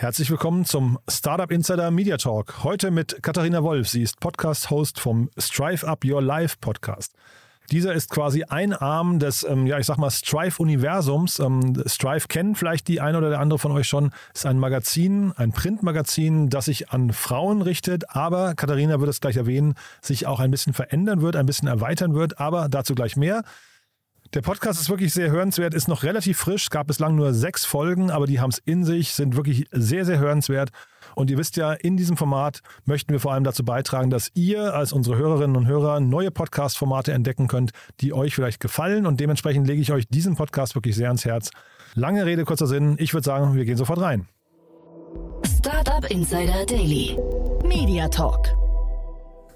Herzlich willkommen zum Startup Insider Media Talk. Heute mit Katharina Wolf. Sie ist Podcast-Host vom Strive Up Your Life Podcast. Dieser ist quasi ein Arm des, ähm, ja, ich sag mal, Strive-Universums. Ähm, Strive kennen vielleicht die eine oder der andere von euch schon. Ist ein Magazin, ein Printmagazin, das sich an Frauen richtet, aber Katharina wird es gleich erwähnen, sich auch ein bisschen verändern wird, ein bisschen erweitern wird, aber dazu gleich mehr. Der Podcast ist wirklich sehr hörenswert, ist noch relativ frisch, gab bislang nur sechs Folgen, aber die haben es in sich, sind wirklich sehr, sehr hörenswert. Und ihr wisst ja, in diesem Format möchten wir vor allem dazu beitragen, dass ihr als unsere Hörerinnen und Hörer neue Podcast-Formate entdecken könnt, die euch vielleicht gefallen. Und dementsprechend lege ich euch diesen Podcast wirklich sehr ans Herz. Lange Rede, kurzer Sinn. Ich würde sagen, wir gehen sofort rein. Startup Insider Daily. Media Talk.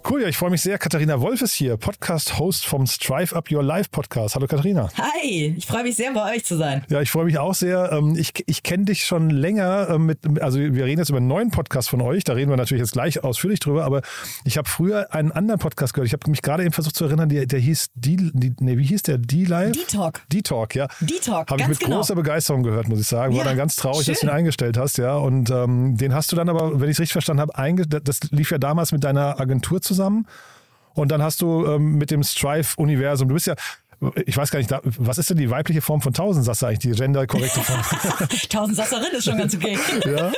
Cool, ja, ich freue mich sehr. Katharina Wolf ist hier, Podcast-Host vom Strive Up Your Life Podcast. Hallo Katharina. Hi, ich freue mich sehr, bei euch zu sein. Ja, ich freue mich auch sehr. Ähm, Ich, ich kenne dich schon länger äh, mit, also wir reden jetzt über einen neuen Podcast von euch, da reden wir natürlich jetzt gleich ausführlich drüber, aber ich habe früher einen anderen Podcast gehört. Ich habe mich gerade eben versucht zu erinnern, der, der hieß die, die, nee, wie hieß der? D-Live? D-Talk. D-Talk, ja. D-Talk, Habe ich mit genau. großer Begeisterung gehört, muss ich sagen. War Ja, dann ganz traurig, dass du schön. ihn eingestellt hast, ja. Und ähm, den hast du dann aber, wenn ich es richtig verstanden habe, das lief ja damals mit deiner Agentur zusammen. Und dann hast du ähm, mit dem Strive-Universum, du bist ja, ich weiß gar nicht, was ist denn die weibliche Form von Tausendsasse eigentlich, die genderkorrekte Form? Tausendsasserin ist schon ganz okay. ja,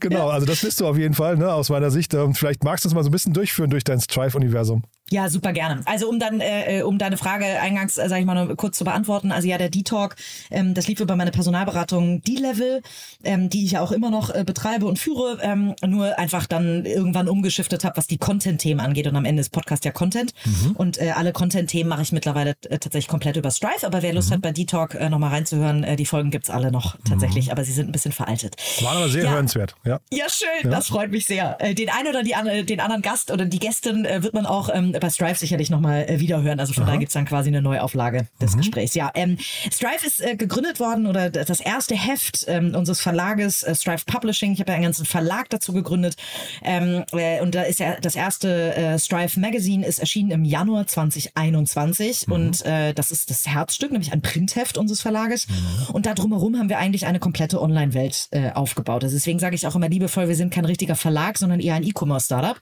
genau, also das bist du auf jeden Fall, ne, aus meiner Sicht. Ähm, Vielleicht magst du uns mal so ein bisschen durchführen durch dein Strive-Universum. Ja, super gerne. Also um dann, äh, äh, um deine Frage eingangs, äh, sag ich mal, kurz zu beantworten. Also ja, der D-Talk, ähm, das lief über meine Personalberatung D-Level, ähm, die ich ja auch immer noch äh, betreibe und führe, ähm, nur einfach dann irgendwann umgeschiftet habe, was die Content-Themen angeht. Und am Ende ist Podcast ja Content. Und äh, alle Content-Themen mache ich mittlerweile äh, tatsächlich komplett über Strive. Aber wer Lust hat, bei D-Talk äh, nochmal reinzuhören, äh, die Folgen gibt's alle noch tatsächlich, aber sie sind ein bisschen veraltet. War aber sehr Ja. hörenswert, ja. Ja, schön, das freut mich sehr. Äh, Den einen oder die andere, den anderen Gast oder die Gästin äh, wird man auch ähm, bei Strive sicherlich nochmal äh, wiederhören. Also von daher gibt's dann quasi eine Neuauflage des Gesprächs. Ja, ähm, Strive ist äh, gegründet worden oder das erste Heft ähm, unseres Verlages äh, Strive Publishing. Ich habe ja einen ganzen Verlag dazu gegründet. Ähm, äh, und da ist ja das erste äh, Strive Magazine ist erschienen im Januar 2021 und äh, das ist das Herzstück, nämlich ein Printheft unseres Verlages. Und da drumherum haben wir eigentlich eine komplette Online-Welt äh, aufgebaut. Also deswegen sage ich auch immer liebevoll, wir sind kein richtiger Verlag, sondern eher ein E-Commerce-Startup.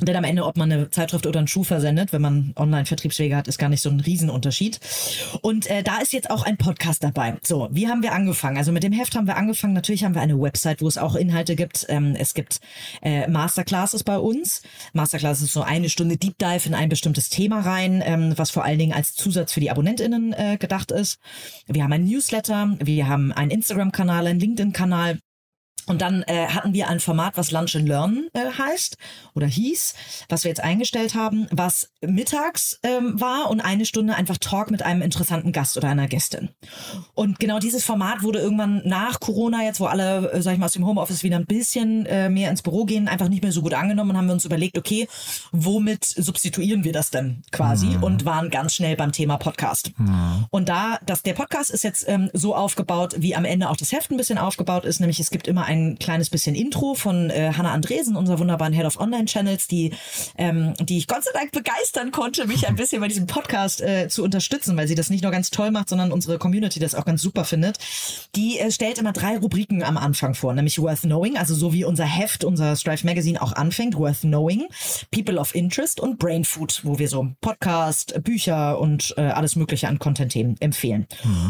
Denn am Ende, ob man eine Zeitschrift oder einen Schuh versendet, wenn man Online-Vertriebswege hat, ist gar nicht so ein Riesenunterschied. Und äh, da ist jetzt auch ein Podcast dabei. So, wie haben wir angefangen? Also mit dem Heft haben wir angefangen. Natürlich haben wir eine Website, wo es auch Inhalte gibt. Ähm, es gibt äh, Masterclasses bei uns. Masterclass ist so eine Stunde Deep Dive in ein bestimmtes Thema rein, ähm, was vor allen Dingen als Zusatz für die AbonnentInnen äh, gedacht ist. Wir haben ein Newsletter, wir haben einen Instagram-Kanal, einen LinkedIn-Kanal. Und dann äh, hatten wir ein Format, was Lunch and Learn äh, heißt oder hieß, was wir jetzt eingestellt haben, was mittags ähm, war und eine Stunde einfach Talk mit einem interessanten Gast oder einer Gästin. Und genau dieses Format wurde irgendwann nach Corona jetzt, wo alle, äh, sag ich mal, aus dem Homeoffice wieder ein bisschen äh, mehr ins Büro gehen, einfach nicht mehr so gut angenommen und haben wir uns überlegt, okay, womit substituieren wir das denn quasi und waren ganz schnell beim Thema Podcast. Und da, dass der Podcast ist jetzt ähm, so aufgebaut, wie am Ende auch das Heft ein bisschen aufgebaut ist, nämlich es gibt immer ein kleines bisschen Intro von äh, Hannah Andresen, unserer wunderbaren Head of Online Channels, die, ähm, die ich Gott sei Dank begeistern konnte, mich ein bisschen bei diesem Podcast äh, zu unterstützen, weil sie das nicht nur ganz toll macht, sondern unsere Community das auch ganz super findet. Die äh, stellt immer drei Rubriken am Anfang vor, nämlich Worth Knowing, also so wie unser Heft, unser Strive Magazine auch anfängt, Worth Knowing, People of Interest und Brain Food, wo wir so Podcast, Bücher und äh, alles Mögliche an Content-Themen empfehlen.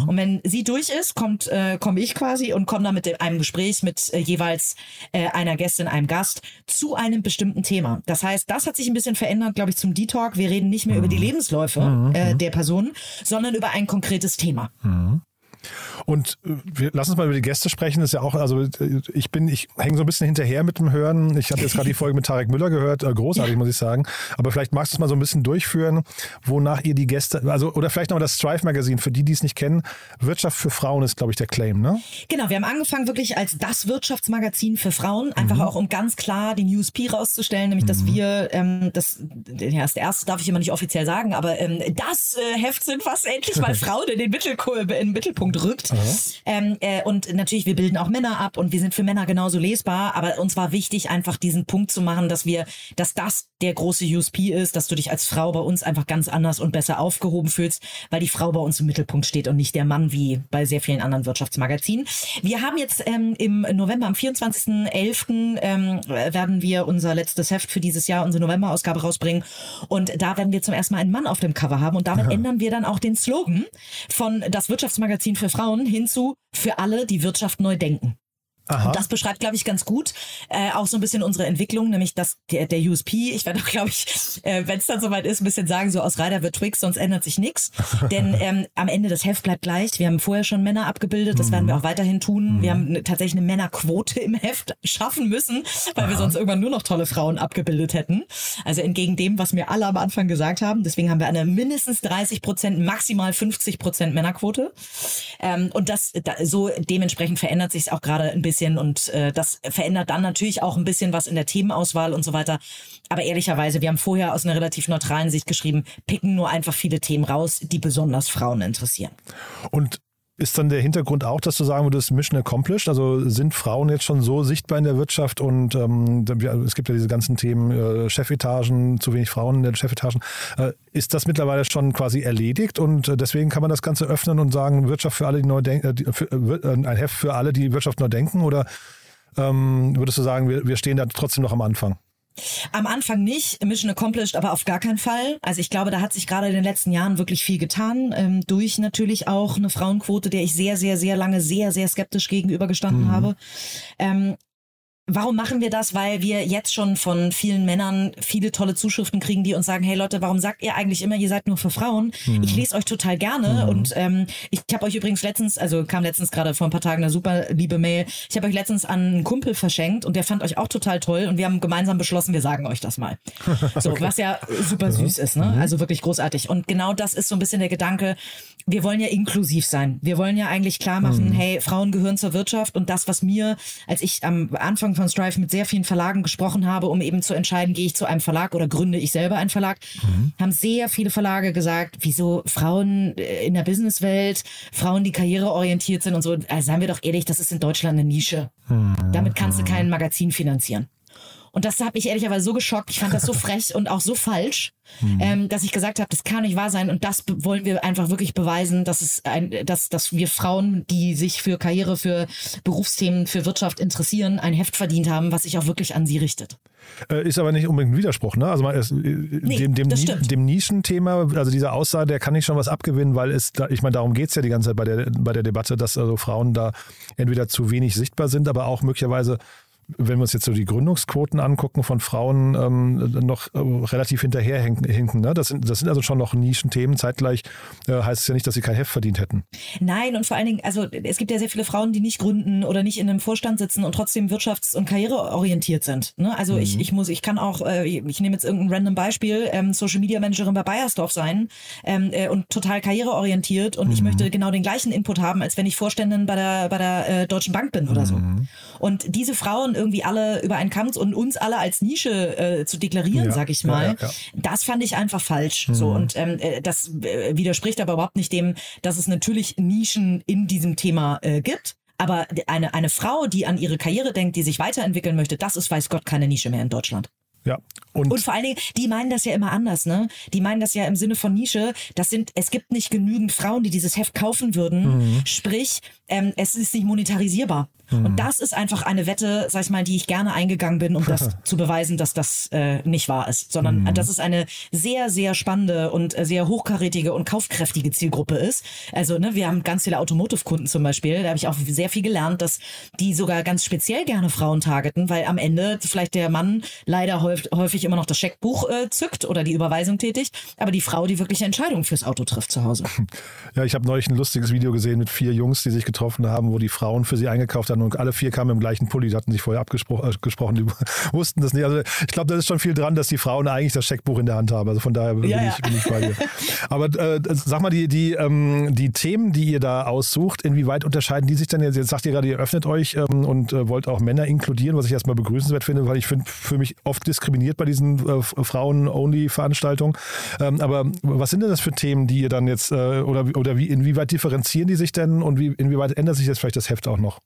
Und wenn sie durch ist, kommt äh, komme ich quasi und komme dann mit dem, einem Gespräch mit äh, jeweils äh, einer Gästin, einem Gast zu einem bestimmten Thema. Das heißt, das hat sich ein bisschen verändert, glaube ich, zum D-Talk. Wir reden nicht mehr über die Lebensläufe äh, der Person, sondern über ein konkretes Thema. Und äh, wir lassen uns mal über die Gäste sprechen. Das ist ja auch, also äh, ich bin, ich hänge so ein bisschen hinterher mit dem Hören. Ich habe jetzt gerade die Folge mit Tarek Müller gehört, äh, großartig, muss ich sagen. Aber vielleicht magst du es mal so ein bisschen durchführen, wonach ihr die Gäste, also oder vielleicht nochmal das Strive Magazine, für die, die es nicht kennen. Wirtschaft für Frauen ist, glaube ich, der Claim, ne? Genau, wir haben angefangen wirklich als das Wirtschaftsmagazin für Frauen, einfach Mhm. auch um ganz klar den USP rauszustellen, nämlich dass wir, ähm, das, ja, das erste darf ich immer nicht offiziell sagen, aber ähm, das äh, Heft sind, was endlich mal Frauen in den, Mittelko in den Mittelpunkt rückt. Ähm, äh, und natürlich, wir bilden auch Männer ab und wir sind für Männer genauso lesbar, aber uns war wichtig, einfach diesen Punkt zu machen, dass wir, dass das der große USP ist, dass du dich als Frau bei uns einfach ganz anders und besser aufgehoben fühlst, weil die Frau bei uns im Mittelpunkt steht und nicht der Mann wie bei sehr vielen anderen Wirtschaftsmagazinen. Wir haben jetzt ähm, im November, am 24.11. Ähm, werden wir unser letztes Heft für dieses Jahr, unsere November-Ausgabe rausbringen und da werden wir zum ersten Mal einen Mann auf dem Cover haben und damit ändern wir dann auch den Slogan von das Wirtschaftsmagazin für Frauen hinzu für alle, die Wirtschaft neu denken. Aha. Und das beschreibt, glaube ich, ganz gut äh, auch so ein bisschen unsere Entwicklung, nämlich dass der, der USP, ich werde auch, glaube ich, äh, wenn es dann soweit ist, ein bisschen sagen, so aus Ryder wird Twix, sonst ändert sich nichts. Denn ähm, am Ende das Heft bleibt gleich. Wir haben vorher schon Männer abgebildet, das werden wir auch weiterhin tun. Wir haben eine, tatsächlich eine Männerquote im Heft schaffen müssen, weil wir sonst irgendwann nur noch tolle Frauen abgebildet hätten. Also entgegen dem, was mir alle am Anfang gesagt haben. Deswegen haben wir eine mindestens 30 Prozent, maximal 50 Prozent Männerquote. Ähm, und das da, so dementsprechend verändert sich es auch gerade ein bisschen und äh, das verändert dann natürlich auch ein bisschen was in der Themenauswahl und so weiter. Aber ehrlicherweise, wir haben vorher aus einer relativ neutralen Sicht geschrieben, picken nur einfach viele Themen raus, die besonders Frauen interessieren. Und ist dann der Hintergrund auch, dass du sagen würdest, Mission accomplished? Also sind Frauen jetzt schon so sichtbar in der Wirtschaft und ähm, es gibt ja diese ganzen Themen, äh, Chefetagen, zu wenig Frauen in den Chefetagen. Äh, ist das mittlerweile schon quasi erledigt und äh, deswegen kann man das Ganze öffnen und sagen, Wirtschaft für alle, die neu denken, äh, für, äh, ein Heft für alle, die Wirtschaft neu denken? Oder ähm, würdest du sagen, wir, wir stehen da trotzdem noch am Anfang? Am Anfang nicht, Mission Accomplished, aber auf gar keinen Fall. Also ich glaube, da hat sich gerade in den letzten Jahren wirklich viel getan. Ähm, durch natürlich auch eine Frauenquote, der ich sehr, sehr, sehr lange sehr, sehr skeptisch gegenübergestanden habe. Ähm, Warum machen wir das? Weil wir jetzt schon von vielen Männern viele tolle Zuschriften kriegen, die uns sagen, hey Leute, warum sagt ihr eigentlich immer, ihr seid nur für Frauen? Ich lese euch total gerne und ähm, ich habe euch übrigens letztens, also kam letztens gerade vor ein paar Tagen eine super liebe Mail, ich habe euch letztens an einen Kumpel verschenkt und der fand euch auch total toll und wir haben gemeinsam beschlossen, wir sagen euch das mal. So, was ja super süß ist, ne? Also wirklich großartig. Und genau das ist so ein bisschen der Gedanke, wir wollen ja inklusiv sein. Wir wollen ja eigentlich klar machen, hey, Frauen gehören zur Wirtschaft und das, was mir, als ich am Anfang von Strive mit sehr vielen Verlagen gesprochen habe, um eben zu entscheiden, gehe ich zu einem Verlag oder gründe ich selber einen Verlag, haben sehr viele Verlage gesagt, wieso Frauen äh, in der Businesswelt, Frauen, die karriereorientiert sind und so, also seien wir doch ehrlich, das ist in Deutschland eine Nische. Damit kannst du kein Magazin finanzieren. Und das hat mich ehrlicherweise so geschockt. Ich fand das so frech und auch so falsch, ähm, dass ich gesagt habe, das kann nicht wahr sein. Und das wollen wir einfach wirklich beweisen, dass es ein, dass, dass wir Frauen, die sich für Karriere, für Berufsthemen, für Wirtschaft interessieren, ein Heft verdient haben, was sich auch wirklich an sie richtet. Äh, Ist aber nicht unbedingt ein Widerspruch, ne? Also man, es, dem, dem, das Ni- stimmt. dem Nischenthema, also dieser Aussage, der kann ich schon was abgewinnen, weil es, ich meine, darum geht es ja die ganze Zeit bei der, bei der Debatte, dass also Frauen da entweder zu wenig sichtbar sind, aber auch möglicherweise wenn wir uns jetzt so die Gründungsquoten angucken von Frauen, ähm, noch äh, relativ hinterherhinken. hinken, Ne? Das, sind, das sind also schon noch Nischenthemen. Zeitgleich äh, heißt es ja nicht, dass sie kein Heft verdient hätten. Nein, und vor allen Dingen, also es gibt ja sehr viele Frauen, die nicht gründen oder nicht in einem Vorstand sitzen und trotzdem wirtschafts- und karriereorientiert sind. Ne? Also ich, ich muss, ich kann auch, äh, ich nehme jetzt irgendein random Beispiel, ähm, Social Media Managerin bei Bayersdorf sein ähm, äh, und total karriereorientiert und ich möchte genau den gleichen Input haben, als wenn ich Vorständin bei der, bei der äh, Deutschen Bank bin oder so. Und diese Frauen irgendwie alle über einen Kamm und uns alle als Nische äh, zu deklarieren, Ja, sag ich mal, ja, ja. das fand ich einfach falsch. So und ähm, äh, das äh, widerspricht aber überhaupt nicht dem, dass es natürlich Nischen in diesem Thema äh, gibt. Aber eine, eine Frau, die an ihre Karriere denkt, die sich weiterentwickeln möchte, das ist, weiß Gott, keine Nische mehr in Deutschland. Ja. Und, Und vor allen Dingen, die meinen das ja immer anders, ne? Die meinen das ja im Sinne von Nische. Das sind, es gibt nicht genügend Frauen, die dieses Heft kaufen würden. Sprich, ähm, es ist nicht monetarisierbar. Und das ist einfach eine Wette, sag ich mal, die ich gerne eingegangen bin, um das zu beweisen, dass das äh, nicht wahr ist, sondern Mhm. das ist eine sehr, sehr spannende und äh, sehr hochkarätige und kaufkräftige Zielgruppe ist. Also, ne, wir haben ganz viele Automotive-Kunden zum Beispiel, da habe ich auch sehr viel gelernt, dass die sogar ganz speziell gerne Frauen targeten, weil am Ende vielleicht der Mann leider häufig, häufig immer noch das Scheckbuch äh, zückt oder die Überweisung tätigt, aber die Frau die wirkliche Entscheidung fürs Auto trifft zu Hause. Ja, ich habe neulich ein lustiges Video gesehen mit vier Jungs, die sich getroffen haben, wo die Frauen für sie eingekauft haben und alle vier kamen im gleichen Pulli, die hatten sich vorher abgesprochen, äh, die wussten das nicht. Also ich glaube, da ist schon viel dran, dass die Frauen eigentlich das Scheckbuch in der Hand haben. Also von daher bin, Ja, ja. Ich, bin ich bei dir. Aber äh, sag mal, die, die, ähm, die Themen, die ihr da aussucht, inwieweit unterscheiden die sich denn jetzt? Jetzt sagt ihr gerade, ihr öffnet euch ähm, und äh, wollt auch Männer inkludieren, was ich erstmal begrüßenswert finde, weil ich finde, für mich oft diskriminiert bei diesen äh, Frauen-Only-Veranstaltungen. Ähm, aber was sind denn das für Themen, die ihr dann jetzt, äh, oder, oder wie, inwieweit differenzieren die sich denn und wie, inwieweit ändert sich jetzt vielleicht das Heft auch noch?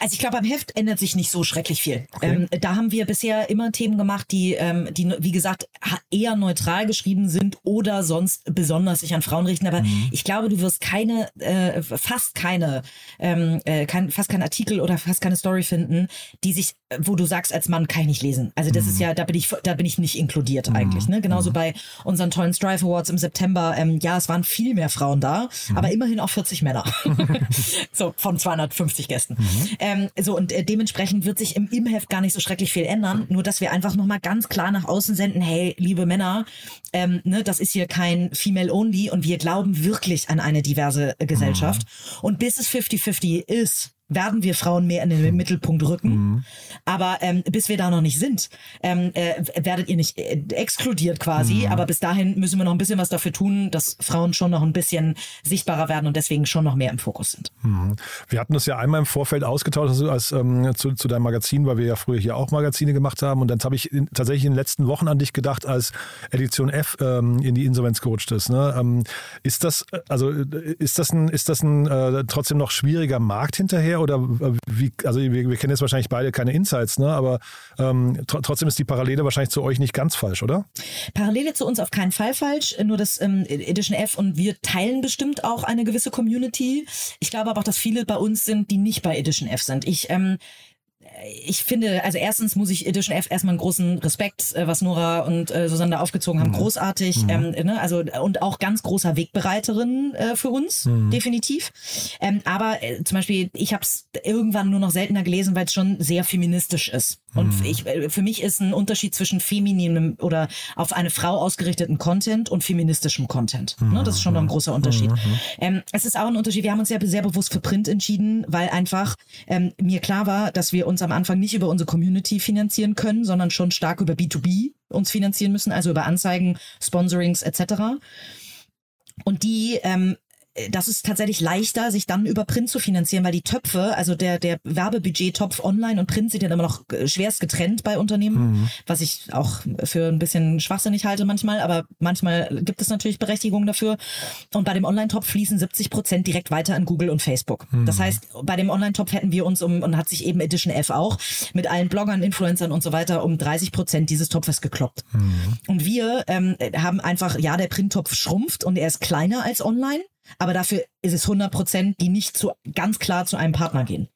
Also ich glaube, am Heft ändert sich nicht so schrecklich viel. Ähm, da haben wir bisher immer Themen gemacht, die, ähm, die, wie gesagt, eher neutral geschrieben sind oder sonst besonders sich an Frauen richten. Aber ich glaube, du wirst keine, äh, fast keine, ähm, äh, kein, fast kein Artikel oder fast keine Story finden, die sich, wo du sagst, als Mann kann ich nicht lesen. Also das ist ja, da bin ich, da bin ich nicht inkludiert eigentlich. Ne? Genauso bei unseren tollen Strive Awards im September. Ähm, ja, es waren viel mehr Frauen da, aber immerhin auch 40 Männer. so von 250 Gästen. Ähm, so und äh, dementsprechend wird sich im, im Heft gar nicht so schrecklich viel ändern. Nur dass wir einfach nochmal ganz klar nach außen senden: Hey, liebe Männer, ähm, ne, das ist hier kein Female Only und wir glauben wirklich an eine diverse äh, Gesellschaft. Und bis es 50-50 ist, werden wir Frauen mehr in den Mittelpunkt rücken. Aber ähm, bis wir da noch nicht sind, ähm, äh, werdet ihr nicht äh, exkludiert quasi. Aber bis dahin müssen wir noch ein bisschen was dafür tun, dass Frauen schon noch ein bisschen sichtbarer werden und deswegen schon noch mehr im Fokus sind. Wir hatten das ja einmal im Vorfeld ausgetauscht also als, ähm, zu, zu deinem Magazin, weil wir ja früher hier auch Magazine gemacht haben. Und dann habe ich in, tatsächlich in den letzten Wochen an dich gedacht, als Edition F ähm, in die Insolvenz gerutscht ist. Ne? Ähm, ist das, äh, also äh, ist das ein, ist das ein äh, trotzdem noch schwieriger Markt hinterher? Oder äh, wie, also wir, wir kennen jetzt wahrscheinlich beide keine Insights, ne? aber ähm, tr trotzdem ist die Parallele wahrscheinlich zu euch nicht ganz falsch, oder? Parallele zu uns auf keinen Fall falsch, nur das ähm, Edition F und wir teilen bestimmt auch eine gewisse Community. Ich glaube aber auch, dass viele bei uns sind, die nicht bei Edition F sind. Ich ähm, ich finde, also erstens muss ich Edition F erstmal einen großen Respekt, äh, was Nora und äh, Susanne da aufgezogen haben, großartig. Ähm, ne? Also und auch ganz großer Wegbereiterin äh, für uns, definitiv. Ähm, aber äh, zum Beispiel, ich habe es irgendwann nur noch seltener gelesen, weil es schon sehr feministisch ist. Und ich, äh, für mich ist ein Unterschied zwischen femininem oder auf eine Frau ausgerichteten Content und feministischem Content. Ne? Das ist schon noch ein großer Unterschied. Ähm, es ist auch ein Unterschied. Wir haben uns ja sehr bewusst für Print entschieden, weil einfach ähm, mir klar war, dass wir uns am Anfang nicht über unsere Community finanzieren können, sondern schon stark über B2B uns finanzieren müssen, also über Anzeigen, Sponsorings etc. Und die ähm, das ist tatsächlich leichter, sich dann über Print zu finanzieren, weil die Töpfe, also der, der Werbebudget-Topf online und Print sind ja immer noch äh, schwerst getrennt bei Unternehmen, was ich auch für ein bisschen schwachsinnig halte manchmal, aber manchmal gibt es natürlich Berechtigung dafür. Und bei dem Online-Topf fließen 70 Prozent direkt weiter an Google und Facebook. Das heißt, bei dem Online-Topf hätten wir uns um, und hat sich eben Edition F auch mit allen Bloggern, Influencern und so weiter um 30 Prozent dieses Topfes gekloppt. Und wir ähm, haben einfach, ja, der Printtopf schrumpft und er ist kleiner als online. Aber dafür ist es 100 Prozent, die nicht zu, ganz klar zu einem Partner gehen.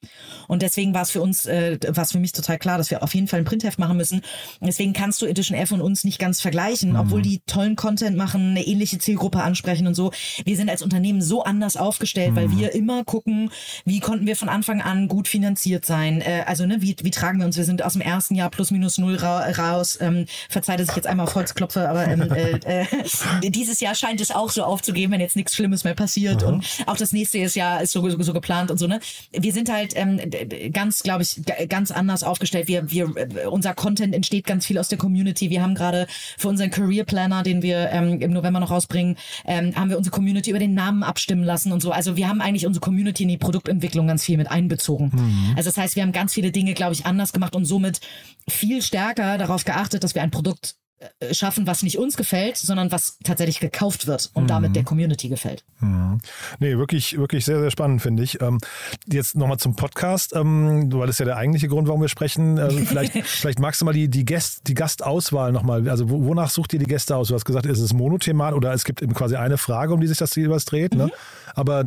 Und deswegen war es für uns, äh, war es für mich total klar, dass wir auf jeden Fall ein Printheft machen müssen. Deswegen kannst du Edition F und uns nicht ganz vergleichen, obwohl die tollen Content machen, eine ähnliche Zielgruppe ansprechen und so. Wir sind als Unternehmen so anders aufgestellt, weil wir immer gucken, wie konnten wir von Anfang an gut finanziert sein. Äh, also, ne, wie, wie tragen wir uns? Wir sind aus dem ersten Jahr plus minus null ra raus. Ähm, verzeiht, dass ich jetzt einmal auf Holz klopfe, aber ähm, äh, äh, dieses Jahr scheint es auch so aufzugehen, wenn jetzt nichts Schlimmes mehr passiert. Und auch das nächste Jahr ist so, so geplant und so, ne? Wir sind halt ähm, ganz, glaube ich, ganz anders aufgestellt. Wir, wir, äh, unser Content entsteht ganz viel aus der Community. Wir haben gerade für unseren Career Planner, den wir ähm, im November noch rausbringen, ähm, haben wir unsere Community über den Namen abstimmen lassen und so. Also wir haben eigentlich unsere Community in die Produktentwicklung ganz viel mit einbezogen. Also das heißt, wir haben ganz viele Dinge, glaube ich, anders gemacht und somit viel stärker darauf geachtet, dass wir ein Produkt schaffen, was nicht uns gefällt, sondern was tatsächlich gekauft wird und damit der Community gefällt. Nee, wirklich, wirklich sehr, sehr spannend, finde ich. Ähm, jetzt nochmal zum Podcast, ähm, weil das ist ja der eigentliche Grund, warum wir sprechen. Ähm, vielleicht, vielleicht magst du mal die, die, Gäst, die Gastauswahl nochmal. Also wo, wonach sucht ihr die Gäste aus? Du hast gesagt, ist es monothemat oder es gibt eben quasi eine Frage, um die sich das jeweils dreht. Ne? Aber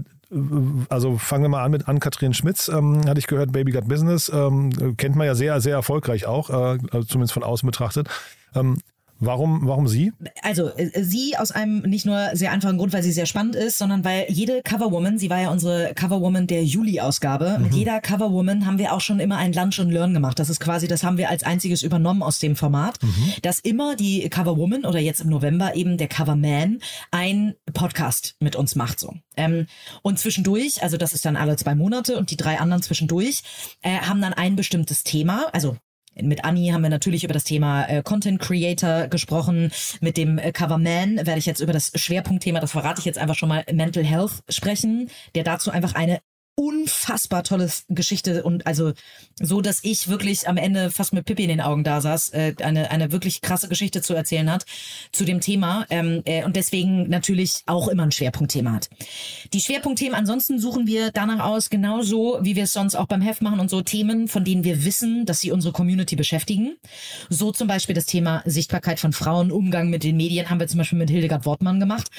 also fangen wir mal an mit Ann-Kathrin Schmitz, ähm, hatte ich gehört, Baby Got Business, ähm, kennt man ja sehr, sehr erfolgreich auch, äh, also zumindest von außen betrachtet. Ähm, Warum, warum sie? Also äh, sie aus einem nicht nur sehr einfachen Grund, weil sie sehr spannend ist, sondern weil jede Coverwoman, sie war ja unsere Coverwoman der Juli-Ausgabe, mhm. mit jeder Coverwoman haben wir auch schon immer ein Lunch and Learn gemacht. Das ist quasi, das haben wir als einziges übernommen aus dem Format, mhm. dass immer die Coverwoman oder jetzt im November eben der Coverman ein Podcast mit uns macht so. Ähm, und zwischendurch, also das ist dann alle zwei Monate und die drei anderen zwischendurch, äh, haben dann ein bestimmtes Thema, also mit Anni haben wir natürlich über das Thema äh, Content Creator gesprochen. Mit dem äh, Coverman werde ich jetzt über das Schwerpunktthema, das verrate ich jetzt einfach schon mal, Mental Health sprechen, der dazu einfach eine unfassbar tolle Geschichte und also so, dass ich wirklich am Ende fast mit Pippi in den Augen da saß, äh, eine, eine wirklich krasse Geschichte zu erzählen hat zu dem Thema ähm, äh, und deswegen natürlich auch immer ein Schwerpunktthema hat. Die Schwerpunktthemen ansonsten suchen wir danach aus, genauso wie wir es sonst auch beim Heft machen und so Themen, von denen wir wissen, dass sie unsere Community beschäftigen. So zum Beispiel das Thema Sichtbarkeit von Frauen, Umgang mit den Medien haben wir zum Beispiel mit Hildegard Wortmann gemacht,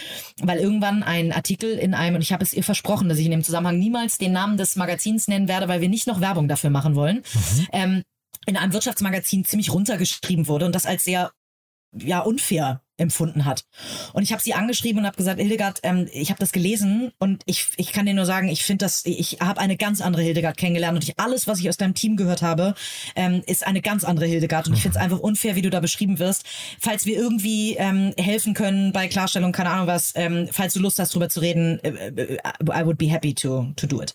weil irgendwann ein Artikel in einem, und ich habe es ihr versprochen, dass ich in dem Zusammenhang niemals den Namen des Magazins nennen werde, weil wir nicht noch Werbung dafür machen wollen, mhm. ähm, in einem Wirtschaftsmagazin ziemlich runtergeschrieben wurde und das als sehr ja unfair empfunden hat. Und ich habe sie angeschrieben und habe gesagt, Hildegard, ähm, ich habe das gelesen und ich, ich kann dir nur sagen, ich finde das, ich habe eine ganz andere Hildegard kennengelernt und ich, alles, was ich aus deinem Team gehört habe, ähm, ist eine ganz andere Hildegard und ich finde es einfach unfair, wie du da beschrieben wirst. Falls wir irgendwie ähm, helfen können bei Klarstellung, keine Ahnung was, ähm, falls du Lust hast, drüber zu reden, äh, äh, I would be happy to, to do it.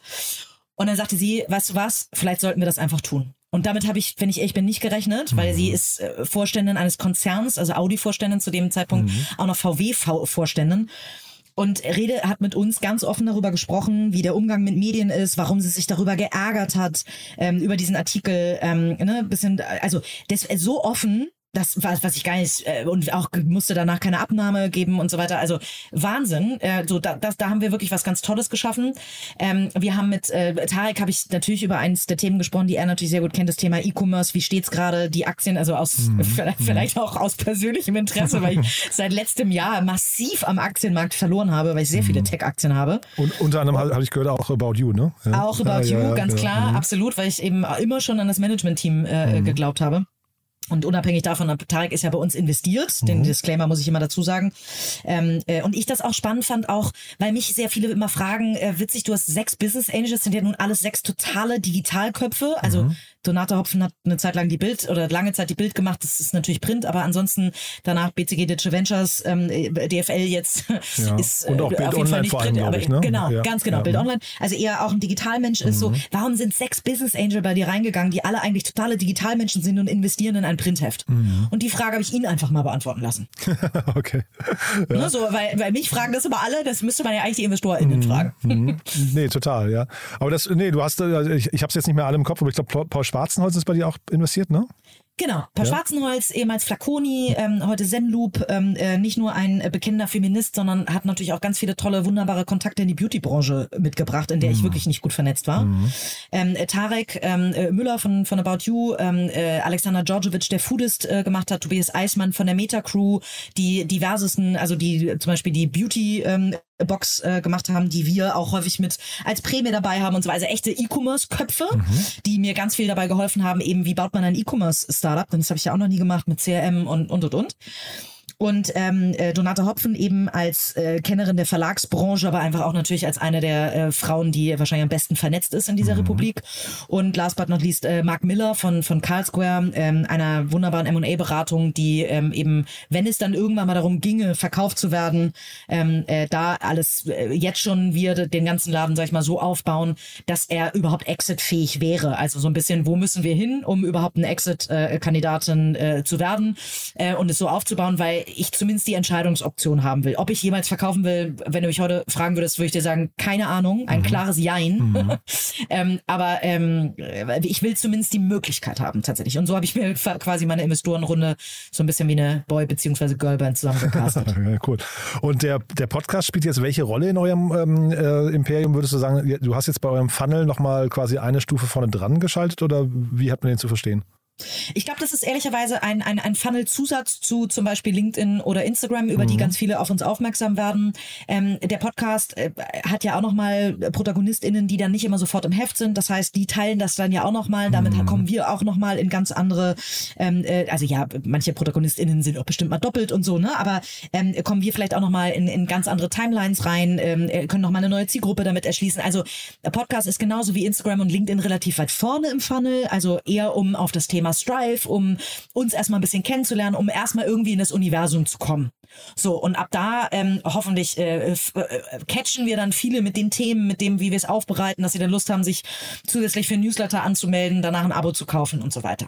Und dann sagte sie, weißt du was, vielleicht sollten wir das einfach tun. Und damit habe ich, wenn ich ehrlich bin, nicht gerechnet, weil mhm. sie ist äh, Vorständin eines Konzerns, also Audi-Vorständin zu dem Zeitpunkt, mhm. auch noch VW-Vorständin. Und Rede hat mit uns ganz offen darüber gesprochen, wie der Umgang mit Medien ist, warum sie sich darüber geärgert hat, ähm, über diesen Artikel, ähm, ne, bisschen, also das so offen, das war, was ich gar nicht, äh, und auch musste danach keine Abnahme geben und so weiter. Also Wahnsinn. Äh, so, da, das, da haben wir wirklich was ganz Tolles geschaffen. Ähm, wir haben mit äh, Tarek habe ich natürlich über eins der Themen gesprochen, die er natürlich sehr gut kennt, das Thema E-Commerce. Wie steht's gerade die Aktien? Also aus mhm. vielleicht, vielleicht auch aus persönlichem Interesse, weil ich seit letztem Jahr massiv am Aktienmarkt verloren habe, weil ich sehr viele mhm. Tech-Aktien habe. Und unter anderem habe ich gehört auch About You, ne? Ja. Auch About ja, You, ja, ganz klar, mhm. absolut, weil ich eben immer schon an das Management-Team äh, mhm. geglaubt habe. Und unabhängig davon, Tarek ist ja bei uns investiert, mhm. den Disclaimer muss ich immer dazu sagen. Ähm, äh, und ich das auch spannend fand, auch weil mich sehr viele immer fragen, äh, witzig, du hast sechs Business Angels, sind ja nun alles sechs totale Digitalköpfe. Also mhm. Donata Hopfen hat eine Zeit lang die Bild oder lange Zeit die Bild gemacht. Das ist natürlich Print, aber ansonsten danach BCG Digital Ventures, ähm, DFL jetzt ja. ist äh, und auch Bild auf jeden Fall nicht Print, allem, aber ich, ne? genau, ja. ganz genau, ja. Bild Online. Also eher auch ein Digitalmensch mhm. ist so. Mhm. Warum sind sechs Business Angel bei dir reingegangen, die alle eigentlich totale Digitalmenschen sind und investieren in ein Printheft? Mhm. Und die Frage habe ich ihn einfach mal beantworten lassen. okay. Ne, so, weil, weil mich fragen das immer alle, das müsste man ja eigentlich die InvestorInnen mhm. fragen. Mhm. nee, total, ja. Aber das, nee, du hast, also ich, ich habe es jetzt nicht mehr alle im Kopf, aber ich glaube, Paul Schwarzenholz ist bei dir auch investiert, ne? Genau, Paul ja. Schwarzenholz, ehemals Flaconi, ähm, heute Zenloop, ähm, äh, nicht nur ein äh, bekennender Feminist, sondern hat natürlich auch ganz viele tolle, wunderbare Kontakte in die Beauty-Branche mitgebracht, in der mhm. ich wirklich nicht gut vernetzt war. Mhm. Ähm, äh, Tarek ähm, äh, Müller von, von About You, ähm, äh, Alexander Georgievich, der Foodist äh, gemacht hat, Tobias Eismann von der Meta Crew, die diversesten, also die zum Beispiel die Beauty ähm, Box äh, gemacht haben, die wir auch häufig mit als Prämie dabei haben und so. Also echte E-Commerce-Köpfe, mhm. die mir ganz viel dabei geholfen haben, eben wie baut man ein E-Commerce-Startup, denn das habe ich ja auch noch nie gemacht mit CRM und und und und. Und ähm, äh, Donata Hopfen eben als äh, Kennerin der Verlagsbranche, aber einfach auch natürlich als eine der äh, Frauen, die wahrscheinlich am besten vernetzt ist in dieser mhm. Republik. Und last but not least äh, Mark Miller von, von Carl Square, ähm, einer wunderbaren M&A-Beratung, die ähm, eben, wenn es dann irgendwann mal darum ginge, verkauft zu werden, ähm, äh, da alles äh, jetzt schon wir den ganzen Laden, sag ich mal, so aufbauen, dass er überhaupt exit-fähig wäre. Also so ein bisschen, wo müssen wir hin, um überhaupt eine Exit-Kandidatin äh, zu werden äh, und es so aufzubauen, weil ich zumindest die Entscheidungsoption haben will. Ob ich jemals verkaufen will, wenn du mich heute fragen würdest, würde ich dir sagen, keine Ahnung, ein mhm. klares Jein. Mhm. ähm, aber ähm, ich will zumindest die Möglichkeit haben, tatsächlich. Und so habe ich mir quasi meine Investorenrunde so ein bisschen wie eine Boy- bzw. Girlband zusammengecastet. ja, cool. Und der, der Podcast spielt jetzt welche Rolle in eurem ähm, äh, Imperium? Würdest du sagen, du hast jetzt bei eurem Funnel nochmal quasi eine Stufe vorne dran geschaltet oder wie hat man den zu verstehen? Ich glaube, das ist ehrlicherweise ein, ein, ein Funnel-Zusatz zu zum Beispiel LinkedIn oder Instagram, über die ganz viele auf uns aufmerksam werden. Ähm, der Podcast äh, hat ja auch nochmal ProtagonistInnen, die dann nicht immer sofort im Heft sind. Das heißt, die teilen das dann ja auch nochmal. Damit kommen wir auch nochmal in ganz andere, ähm, äh, also ja, manche ProtagonistInnen sind auch bestimmt mal doppelt und so, ne? Aber ähm, kommen wir vielleicht auch nochmal in, in ganz andere Timelines rein, ähm, äh, können nochmal eine neue Zielgruppe damit erschließen. Also der Podcast ist genauso wie Instagram und LinkedIn relativ weit vorne im Funnel, also eher um auf das Thema Strive, um uns erstmal ein bisschen kennenzulernen, um erstmal irgendwie in das Universum zu kommen. So, und ab da ähm, hoffentlich äh, äh, catchen wir dann viele mit den Themen, mit dem, wie wir es aufbereiten, dass sie dann Lust haben, sich zusätzlich für Newsletter anzumelden, danach ein Abo zu kaufen und so weiter.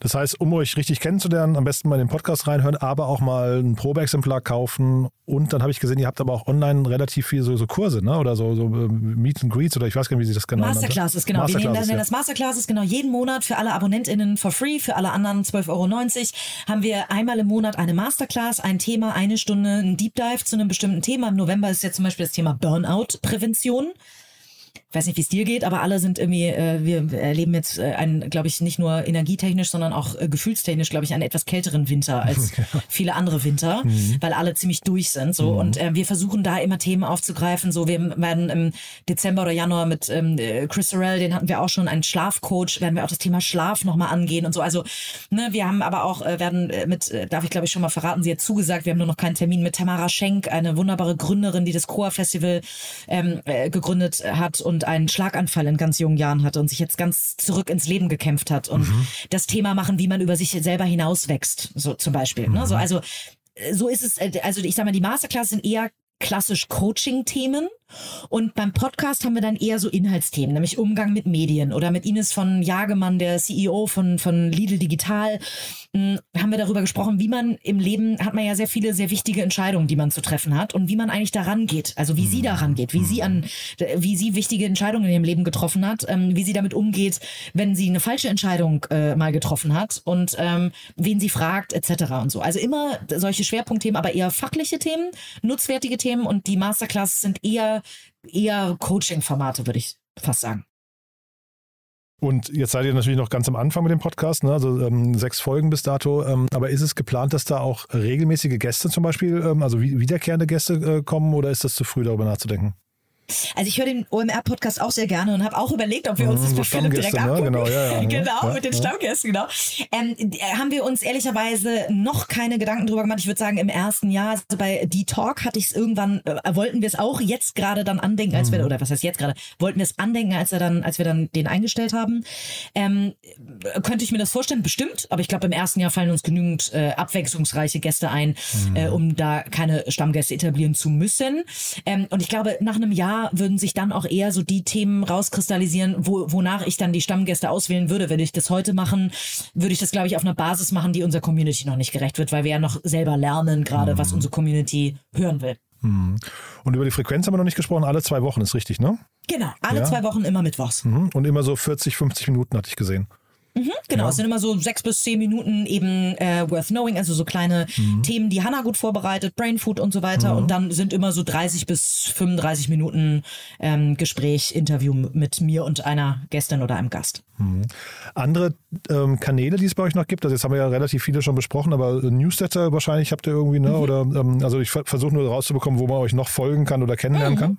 Das heißt, um euch richtig kennenzulernen, am besten mal in den Podcast reinhören, aber auch mal ein Probeexemplar kaufen. Und dann habe ich gesehen, ihr habt aber auch online relativ viel so, so Kurse, ne? Oder so, so ähm, Meet and Greets oder ich weiß gar nicht, wie sie das genau nannte. Masterclasses, genau. wir nennen das, Masterclasses, ja. das Masterclasses, genau. Jeden Monat für alle AbonnentInnen for free, für alle anderen 12,90 Euro haben wir einmal im Monat eine Masterclass, ein Thema, eine Stunde, ein Deep Dive zu einem bestimmten Thema. Im November ist jetzt zum Beispiel das Thema Burnout-Prävention. Ich weiß nicht, wie es dir geht, aber alle sind irgendwie, äh, wir erleben jetzt äh, einen, glaube ich, nicht nur energietechnisch, sondern auch äh, gefühlstechnisch, glaube ich, einen etwas kälteren Winter als viele andere Winter, weil alle ziemlich durch sind. So und äh, wir versuchen da immer Themen aufzugreifen. So, wir werden im Dezember oder Januar mit ähm, äh, Chris Sorrell, den hatten wir auch schon, einen Schlafcoach, werden wir auch das Thema Schlaf nochmal angehen und so. Also, ne, wir haben aber auch, äh, werden äh, mit, äh, darf ich glaube ich schon mal verraten, sie hat zugesagt, wir haben nur noch keinen Termin mit Tamara Schenk, eine wunderbare Gründerin, die das Coa Festival ähm, äh, gegründet hat und einen Schlaganfall in ganz jungen Jahren hatte und sich jetzt ganz zurück ins Leben gekämpft hat und das Thema machen, wie man über sich selber hinauswächst, so zum Beispiel. Ne? So, also äh, so ist es, äh, also ich sag mal, die Masterclass sind eher klassisch Coaching-Themen. Und beim Podcast haben wir dann eher so Inhaltsthemen, nämlich Umgang mit Medien. Oder mit Ines von Jagemann, der CEO von, von Lidl Digital, mh, haben wir darüber gesprochen, wie man im Leben, hat man ja sehr viele, sehr wichtige Entscheidungen, die man zu treffen hat und wie man eigentlich daran geht. Also wie sie daran geht, wie sie an, wie sie wichtige Entscheidungen in ihrem Leben getroffen hat, ähm, wie sie damit umgeht, wenn sie eine falsche Entscheidung äh, mal getroffen hat und ähm, wen sie fragt, etc. und so. Also immer solche Schwerpunktthemen, aber eher fachliche Themen, nutzwertige Themen und die Masterclasses sind eher, eher Coaching-Formate, würde ich fast sagen. Und jetzt seid ihr natürlich noch ganz am Anfang mit dem Podcast, ne? also ähm, sechs Folgen bis dato. Ähm, aber ist es geplant, dass da auch regelmäßige Gäste zum Beispiel, ähm, also wie- wiederkehrende Gäste äh, kommen oder ist das zu früh darüber nachzudenken? Also ich höre den OMR-Podcast auch sehr gerne und habe auch überlegt, ob wir uns Mhm, das mit Philipp direkt Stammgäste, ne? angucken. Genau, ja, ja, genau, ja, mit den. Stammgästen, genau. Ähm, äh, haben wir uns ehrlicherweise noch keine Gedanken drüber gemacht. Ich würde sagen, im ersten Jahr, also bei D-Talk hatte ich es irgendwann, äh, wollten wir es auch jetzt gerade dann andenken, als Mhm. wir, oder was heißt jetzt gerade, wollten wir es andenken, als wir dann, als wir dann den eingestellt haben. Ähm, äh, könnte ich mir das vorstellen? Bestimmt. Aber ich glaube, im ersten Jahr fallen uns genügend äh, abwechslungsreiche Gäste ein, äh, um da keine Stammgäste etablieren zu müssen. Ähm, und ich glaube, nach einem Jahr würden sich dann auch eher so die Themen rauskristallisieren, wo, wonach ich dann die Stammgäste auswählen würde. Würde ich das heute machen, würde ich das, glaube ich, auf einer Basis machen, die unserer Community noch nicht gerecht wird, weil wir ja noch selber lernen, gerade was unsere Community hören will. Und über die Frequenz haben wir noch nicht gesprochen. Alle zwei Wochen ist richtig, ne? Genau, alle Ja. zwei Wochen immer mittwochs. Mhm. Und immer so 40, 50 Minuten hatte ich gesehen. Genau, es sind immer so sechs bis zehn Minuten eben äh, worth knowing, also so kleine Themen, die Hannah gut vorbereitet, Brain Food und so weiter. Und dann sind immer so 30 bis 35 Minuten ähm, Gespräch, Interview mit mir und einer Gästin oder einem Gast. Andere ähm, Kanäle, die es bei euch noch gibt, also jetzt haben wir ja relativ viele schon besprochen, aber Newsletter wahrscheinlich habt ihr irgendwie, ne? Oder ähm, also ich ver- versuche nur rauszubekommen, wo man euch noch folgen kann oder kennenlernen kann.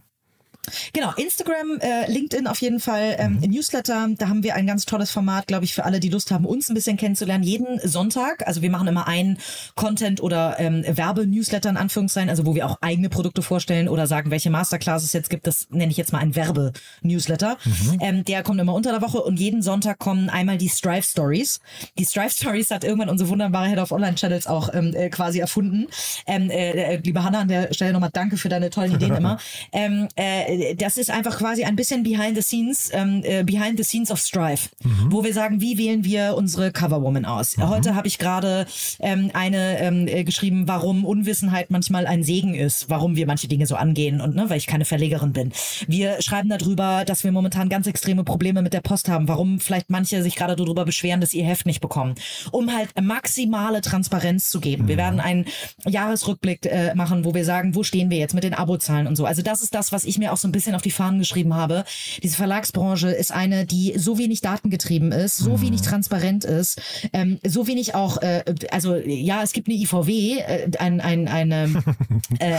Genau, Instagram, äh, LinkedIn auf jeden Fall, ähm, Newsletter, da haben wir ein ganz tolles Format, glaube ich, für alle, die Lust haben, uns ein bisschen kennenzulernen. Jeden Sonntag, also wir machen immer einen Content- oder ähm, Werbe-Newsletter in Anführungszeichen, also wo wir auch eigene Produkte vorstellen oder sagen, welche Masterclasses es jetzt gibt, das nenne ich jetzt mal ein Werbe-Newsletter. Ähm, der kommt immer unter der Woche und jeden Sonntag kommen einmal die Strive Stories. Die Strive Stories hat irgendwann unsere wunderbare Head of Online Channels auch ähm, äh, quasi erfunden. Ähm, äh, äh, liebe Hanna, an der Stelle nochmal danke für deine tollen Ideen immer. Ähm, äh, das ist einfach quasi ein bisschen behind the scenes, ähm, äh, behind the scenes of Strive, wo wir sagen, wie wählen wir unsere Coverwoman aus? Heute habe ich gerade ähm, eine ähm, äh, geschrieben, warum Unwissenheit manchmal ein Segen ist, warum wir manche Dinge so angehen und ne, weil ich keine Verlegerin bin. Wir schreiben darüber, dass wir momentan ganz extreme Probleme mit der Post haben, warum vielleicht manche sich gerade darüber beschweren, dass ihr Heft nicht bekommen, um halt maximale Transparenz zu geben. Wir werden einen Jahresrückblick äh, machen, wo wir sagen, wo stehen wir jetzt mit den Abozahlen und so. Also das ist das, was ich mir auch so ein bisschen auf die Fahnen geschrieben habe. Diese Verlagsbranche ist eine, die so wenig datengetrieben ist, so Mhm. wenig transparent ist, ähm, so wenig auch, äh, also ja, es gibt eine IVW, äh, ein, ein, eine, äh,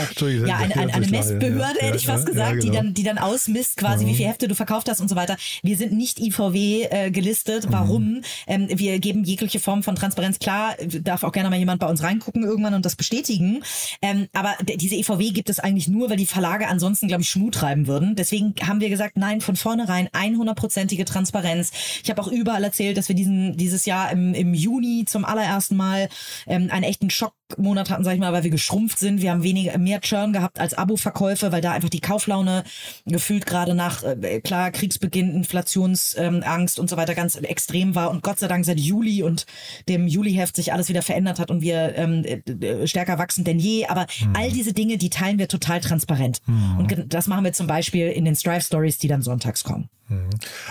ja, eine, eine, eine ja. Messbehörde, Ja, hätte ich fast gesagt, die genau. dann, die dann ausmisst quasi, wie viele Hefte du verkauft hast und so weiter. Wir sind nicht IVW äh, gelistet. Warum? Ähm, wir geben jegliche Form von Transparenz. Klar, darf auch gerne mal jemand bei uns reingucken irgendwann und das bestätigen. Ähm, aber diese IVW gibt es eigentlich nur, weil die Verlage ansonsten, glaube ich, Schmut treiben würden. Deswegen haben wir gesagt, nein, von vornherein 100%ige Transparenz. Ich habe auch überall erzählt, dass wir diesen, dieses Jahr im, im Juni zum allerersten Mal ähm, einen echten Schockmonat hatten, sag ich mal, weil wir geschrumpft sind. Wir haben weniger, mehr Churn gehabt als Abo-Verkäufe, weil da einfach die Kauflaune gefühlt gerade nach, äh, klar, Kriegsbeginn, Inflationsangst ähm, und so weiter ganz extrem war und Gott sei Dank seit Juli und dem Juli-Heft sich alles wieder verändert hat und wir ähm, äh, äh, stärker wachsen denn je. Aber all diese Dinge, die teilen wir total transparent. Und ge- das machen wir zum Beispiel in den Strive-Stories, die dann sonntags kommen.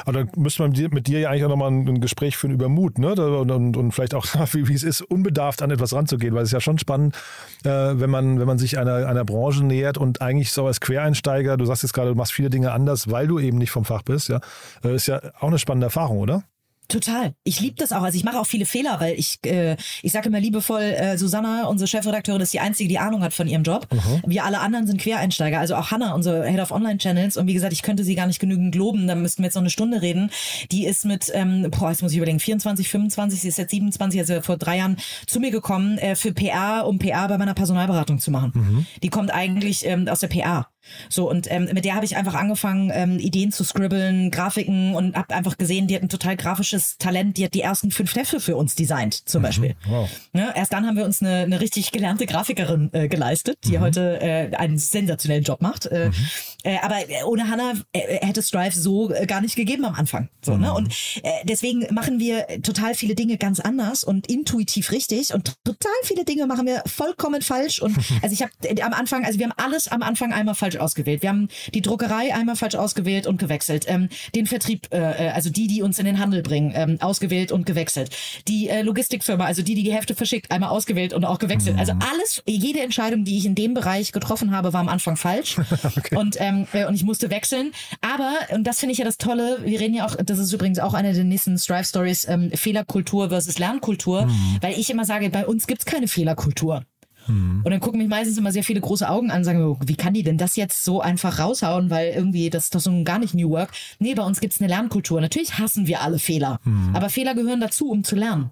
Aber dann müsste man mit dir- ja eigentlich auch nochmal ein, Gespräch führen über Mut, ne? Und, und, und vielleicht auch, wie, wie es ist, unbedarft an etwas ranzugehen, weil es ist ja schon spannend, äh, wenn, man, wenn man sich einer, einer Branche nähert und eigentlich so als Quereinsteiger, du sagst jetzt gerade, du machst viele Dinge anders, weil du eben nicht vom Fach bist, ja, äh, ist ja auch eine spannende Erfahrung, oder? Total. Ich liebe das auch. Also ich mache auch viele Fehler, weil ich, äh, ich sage immer liebevoll, äh, Susanna, unsere Chefredakteurin, ist die einzige, die Ahnung hat von ihrem Job. Wir alle anderen sind Quereinsteiger. Also auch Hannah, unsere Head of Online Channels. Und wie gesagt, ich könnte sie gar nicht genügend loben. Da müssten wir jetzt noch eine Stunde reden. Die ist mit, ähm, boah, jetzt muss ich überlegen, 24, 25, sie ist jetzt 27, also vor drei Jahren zu mir gekommen äh, für PR, um PR bei meiner Personalberatung zu machen. Die kommt eigentlich ähm, aus der PR. So, und ähm, mit der habe ich einfach angefangen, ähm, Ideen zu scribbeln, Grafiken und habe einfach gesehen, die hat ein total grafisches Talent, die hat die ersten fünf Hefte für uns designt, zum Beispiel. Wow. Ne? Erst dann haben wir uns eine, eine richtig gelernte Grafikerin äh, geleistet, die heute äh, einen sensationellen Job macht. Äh, äh, aber äh, ohne Hannah äh, hätte Strive so äh, gar nicht gegeben am Anfang. So, ne? Und äh, deswegen machen wir total viele Dinge ganz anders und intuitiv richtig und total viele Dinge machen wir vollkommen falsch. Und also ich habe äh, am Anfang, also wir haben alles am Anfang einmal falsch ausgewählt. Wir haben die Druckerei einmal falsch ausgewählt und gewechselt. Ähm, den Vertrieb, äh, also die, die uns in den Handel bringen, ähm, ausgewählt und gewechselt. Die äh, Logistikfirma, also die, die die Hefte verschickt, einmal ausgewählt und auch gewechselt. Also alles, jede Entscheidung, die ich in dem Bereich getroffen habe, war am Anfang falsch. Und, ähm, äh, und ich musste wechseln. Aber, und das finde ich ja das Tolle, wir reden ja auch, das ist übrigens auch eine der nächsten Strive Stories, ähm, Fehlerkultur versus Lernkultur, weil ich immer sage, bei uns gibt's keine Fehlerkultur. Und dann gucken mich meistens immer sehr viele große Augen an und sagen, oh, wie kann die denn das jetzt so einfach raushauen, weil irgendwie das ist doch so gar nicht New Work. Nee, bei uns gibt's eine Lernkultur. Natürlich hassen wir alle Fehler, aber Fehler gehören dazu, um zu lernen.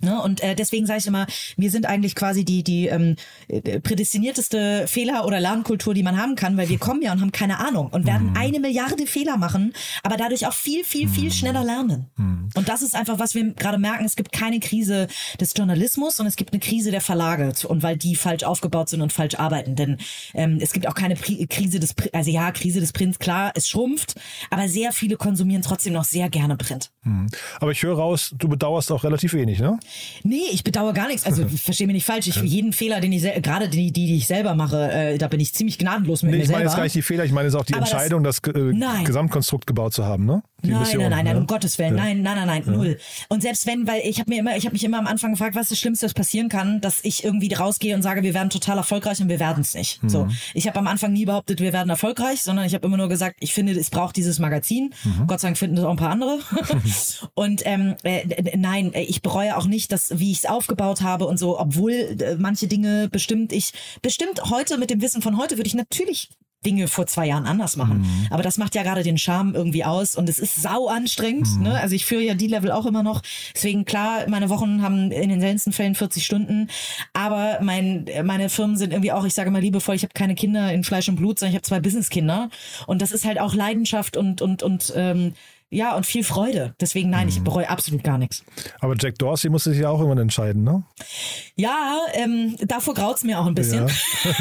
Ne? Und äh, deswegen sage ich immer, wir sind eigentlich quasi die, die ähm, äh, prädestinierteste Fehler- oder Lernkultur, die man haben kann, weil wir kommen ja und haben keine Ahnung und werden eine Milliarde Fehler machen, aber dadurch auch viel, viel, viel schneller lernen. Und das ist einfach, was wir gerade merken, es gibt keine Krise des Journalismus und es gibt eine Krise der Verlage und weil die falsch aufgebaut sind und falsch arbeiten. Denn ähm, es gibt auch keine Pri Krise des, Pri also ja, Krise des Prints, klar, es schrumpft, aber sehr viele konsumieren trotzdem noch sehr gerne Print. Aber ich höre raus, du bedauerst auch relativ wenig, ne? Nee, ich bedauere gar nichts. Also verstehe mich nicht falsch. Ich jeden Fehler, den ich gerade die, die, die ich selber mache, äh, da bin ich ziemlich gnadenlos mit Nee, mir ich meine selber. jetzt gar nicht die Fehler, ich meine jetzt auch die Aber das- Entscheidung, das, äh, Nein. Gesamtkonstrukt gebaut zu haben, ne? Die Nein, Mission, nein, nein, nein, ne? um Gottes Willen, nein, nein, nein, nein, null. Und selbst wenn, weil ich habe mir immer, ich habe mich immer am Anfang gefragt, was das Schlimmste, was passieren kann, dass ich irgendwie rausgehe und sage, wir werden total erfolgreich und wir werden es nicht. Mhm. So, ich habe am Anfang nie behauptet, wir werden erfolgreich, sondern ich habe immer nur gesagt, ich finde, es braucht dieses Magazin. Mhm. Gott sei Dank finden das auch ein paar andere. und ähm, äh, nein, äh, ich bereue auch nicht, dass wie ich es aufgebaut habe und so, obwohl äh, manche Dinge bestimmt ich bestimmt heute mit dem Wissen von heute würde ich natürlich Dinge vor zwei Jahren anders machen. Aber das macht ja gerade den Charme irgendwie aus und es ist sau anstrengend. Ne? Also ich führe ja die Level auch immer noch. Deswegen klar, meine Wochen haben in den seltensten Fällen 40 Stunden. Aber mein, meine Firmen sind irgendwie auch, ich sage mal liebevoll, ich habe keine Kinder in Fleisch und Blut, sondern ich habe zwei Businesskinder. Und das ist halt auch Leidenschaft und, und, und ähm, ja, und viel Freude. Deswegen nein, ich bereue absolut gar nichts. Aber Jack Dorsey musste sich ja auch irgendwann entscheiden, ne? Ja, ähm, davor graut's mir auch ein bisschen.